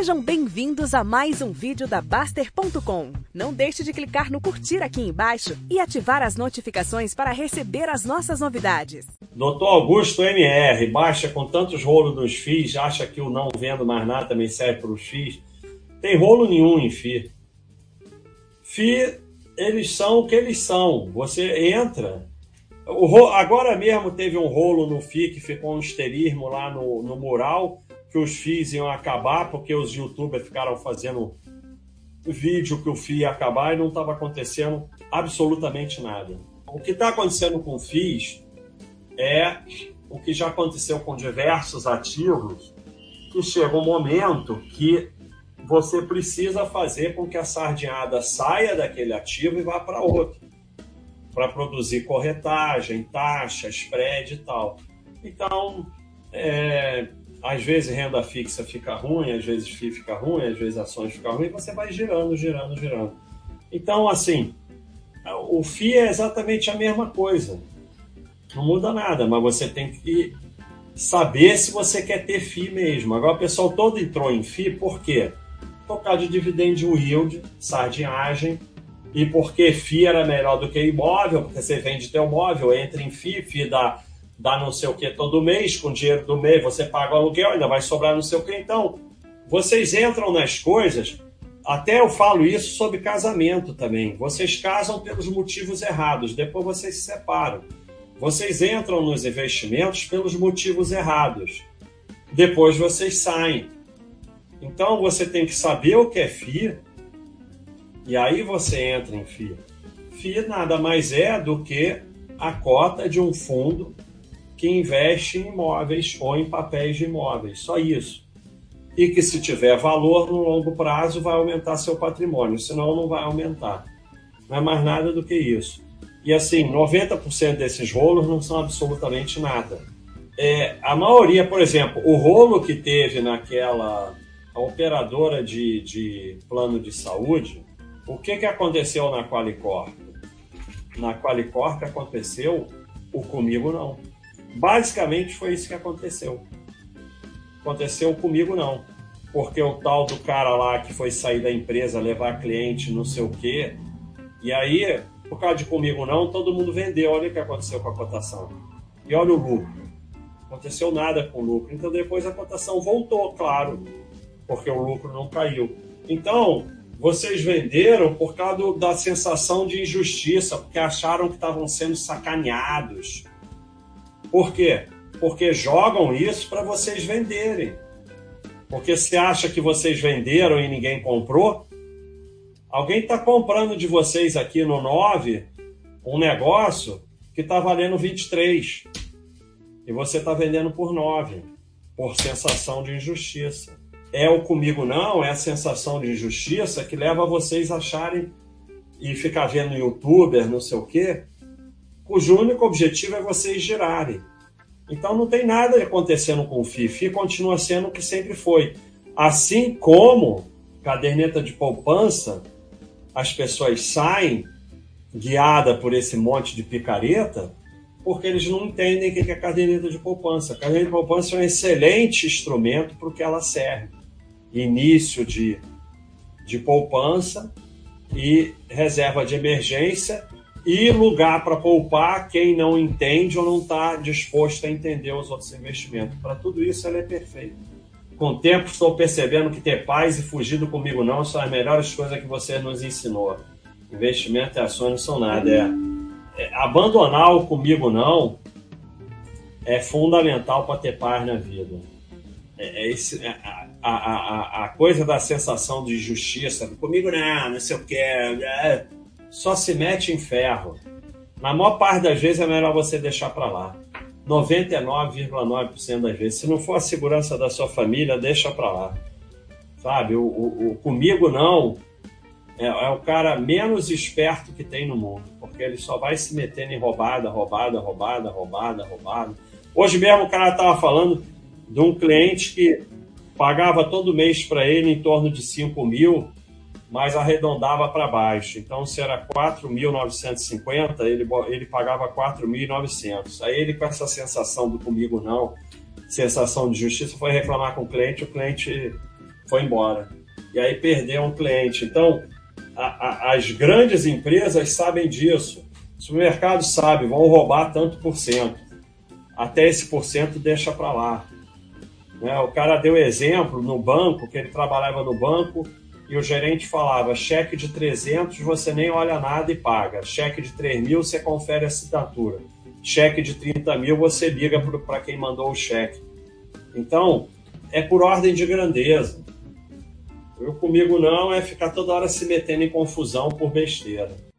Sejam bem-vindos a mais um vídeo da Baster.com. Não deixe de clicar no curtir aqui embaixo e ativar as notificações para receber as nossas novidades. Doutor Augusto MR, baixa com tantos rolos dos FIIs, acha que o não vendo mais nada também serve para os FIIs? Tem rolo nenhum em FI. FI, eles são o que eles são. Você entra. O, agora mesmo teve um rolo no FI que ficou um esterismo lá no, no mural que os FIIs iam acabar, porque os youtubers ficaram fazendo vídeo que o FII ia acabar e não estava acontecendo absolutamente nada. O que está acontecendo com FIIs é o que já aconteceu com diversos ativos, que chega um momento que você precisa fazer com que a sardinhada saia daquele ativo e vá para outro, para produzir corretagem, taxa, spread e tal. Então, é, às vezes renda fixa fica ruim, às vezes FII fica ruim, às vezes ações ficam ruim, você vai girando, girando, girando. Então, assim, o FII é exatamente a mesma coisa. Não muda nada, mas você tem que saber se você quer ter FII mesmo. Agora, o pessoal todo entrou em FII por quê? Por causa de dividend yield, sardinhagem, e porque FII era melhor do que imóvel, porque você vende teu móvel, entra em FII, FII dá dá não sei o que todo mês, com dinheiro do mês você paga o aluguel, ainda vai sobrar não sei o que. Então, vocês entram nas coisas, até eu falo isso sobre casamento também. Vocês casam pelos motivos errados, depois vocês se separam. Vocês entram nos investimentos pelos motivos errados, depois vocês saem. Então você tem que saber o que é FII e aí você entra em FII. FII nada mais é do que a cota de um fundo que investe em imóveis ou em papéis de imóveis, só isso. E que se tiver valor no longo prazo vai aumentar seu patrimônio, senão não vai aumentar. Não é mais nada do que isso. E assim, 90% desses rolos não são absolutamente nada. É, a maioria, por exemplo, o rolo que teve naquela operadora de, de plano de saúde, o que, que aconteceu na Qualicorp? Na Qualicorp aconteceu o comigo não. Basicamente foi isso que aconteceu. Aconteceu comigo não. Porque o tal do cara lá que foi sair da empresa, levar cliente, não sei o quê. E aí, por causa de comigo não, todo mundo vendeu. Olha o que aconteceu com a cotação. E olha o lucro. Aconteceu nada com o lucro. Então depois a cotação voltou, claro, porque o lucro não caiu. Então, vocês venderam por causa da sensação de injustiça, porque acharam que estavam sendo sacaneados por quê? Porque jogam isso para vocês venderem. Porque se acha que vocês venderam e ninguém comprou, alguém está comprando de vocês aqui no 9 um negócio que está valendo 23 e você está vendendo por 9 por sensação de injustiça. É o comigo não, é a sensação de injustiça que leva vocês a acharem e ficar vendo youtuber, não sei o quê, cujo único objetivo é vocês girarem. Então não tem nada acontecendo com o FI. FI continua sendo o que sempre foi. Assim como caderneta de poupança, as pessoas saem guiada por esse monte de picareta, porque eles não entendem o que é caderneta de poupança. A caderneta de poupança é um excelente instrumento para o que ela serve. Início de, de poupança e reserva de emergência e lugar para poupar quem não entende ou não está disposto a entender os outros investimentos. Para tudo isso, ela é perfeita. Com o tempo, estou percebendo que ter paz e fugir do comigo não são as melhores coisas que você nos ensinou. Investimento e ações não são nada. É, é abandonar o comigo não é fundamental para ter paz na vida. É, é esse, é, a, a, a, a, coisa da sensação de justiça, comigo não, não sei o que. É, só se mete em ferro. Na maior parte das vezes é melhor você deixar para lá. 99,9% das vezes. Se não for a segurança da sua família, deixa para lá. Sabe? O, o, o, comigo não é, é, o cara menos esperto que tem no mundo, porque ele só vai se metendo em roubada, roubada, roubada, roubada, roubada. Hoje mesmo o cara estava falando de um cliente que pagava todo mês para ele em torno de 5 mil mas arredondava para baixo. Então, se era 4.950, ele, ele pagava 4.900. Aí ele, com essa sensação do comigo não, sensação de justiça, foi reclamar com o cliente, o cliente foi embora. E aí perdeu um cliente. Então, a, a, as grandes empresas sabem disso. O supermercado sabe, vão roubar tanto por cento. Até esse por cento deixa para lá. Né? O cara deu exemplo no banco, que ele trabalhava no banco, e o gerente falava: cheque de 300 você nem olha nada e paga, cheque de 3 mil você confere a assinatura, cheque de 30 mil você liga para quem mandou o cheque. Então, é por ordem de grandeza. Eu comigo não é ficar toda hora se metendo em confusão por besteira.